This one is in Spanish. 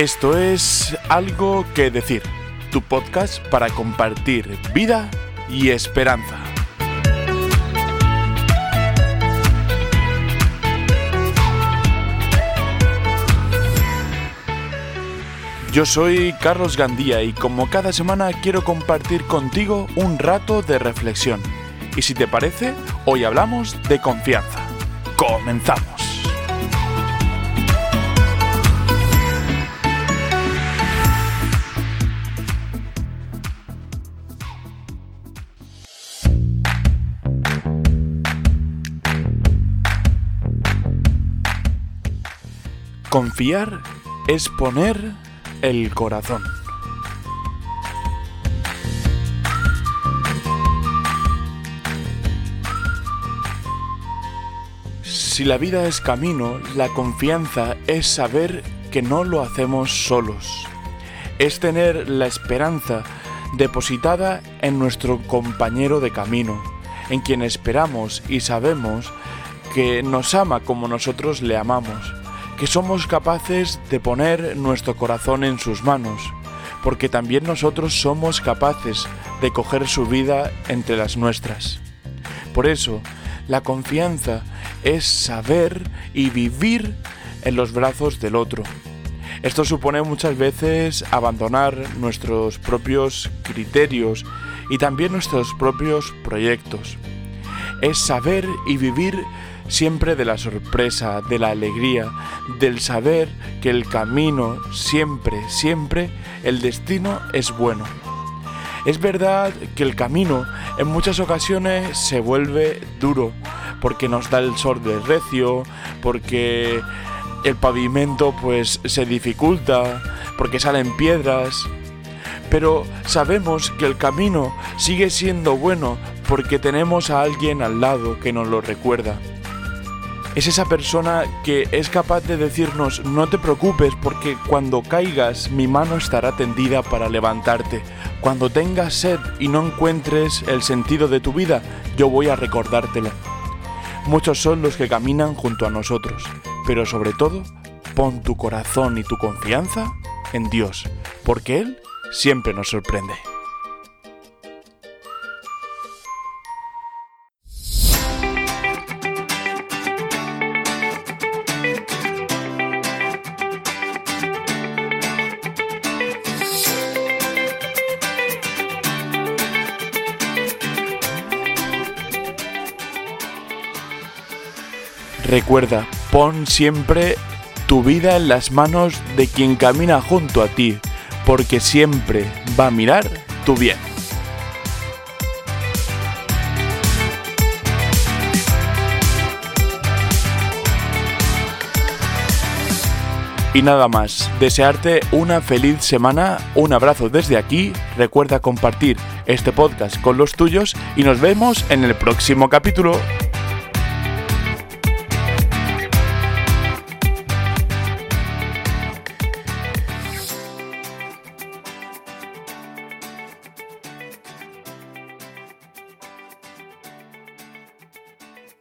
Esto es Algo que Decir, tu podcast para compartir vida y esperanza. Yo soy Carlos Gandía y como cada semana quiero compartir contigo un rato de reflexión. Y si te parece, hoy hablamos de confianza. Comenzamos. Confiar es poner el corazón. Si la vida es camino, la confianza es saber que no lo hacemos solos. Es tener la esperanza depositada en nuestro compañero de camino, en quien esperamos y sabemos que nos ama como nosotros le amamos que somos capaces de poner nuestro corazón en sus manos, porque también nosotros somos capaces de coger su vida entre las nuestras. Por eso, la confianza es saber y vivir en los brazos del otro. Esto supone muchas veces abandonar nuestros propios criterios y también nuestros propios proyectos. Es saber y vivir siempre de la sorpresa, de la alegría, del saber que el camino siempre, siempre, el destino es bueno. Es verdad que el camino en muchas ocasiones se vuelve duro, porque nos da el sol de recio, porque el pavimento pues se dificulta, porque salen piedras, pero sabemos que el camino sigue siendo bueno porque tenemos a alguien al lado que nos lo recuerda es esa persona que es capaz de decirnos no te preocupes porque cuando caigas mi mano estará tendida para levantarte. Cuando tengas sed y no encuentres el sentido de tu vida, yo voy a recordártelo. Muchos son los que caminan junto a nosotros, pero sobre todo, pon tu corazón y tu confianza en Dios, porque Él siempre nos sorprende. Recuerda, pon siempre tu vida en las manos de quien camina junto a ti, porque siempre va a mirar tu bien. Y nada más, desearte una feliz semana, un abrazo desde aquí, recuerda compartir este podcast con los tuyos y nos vemos en el próximo capítulo.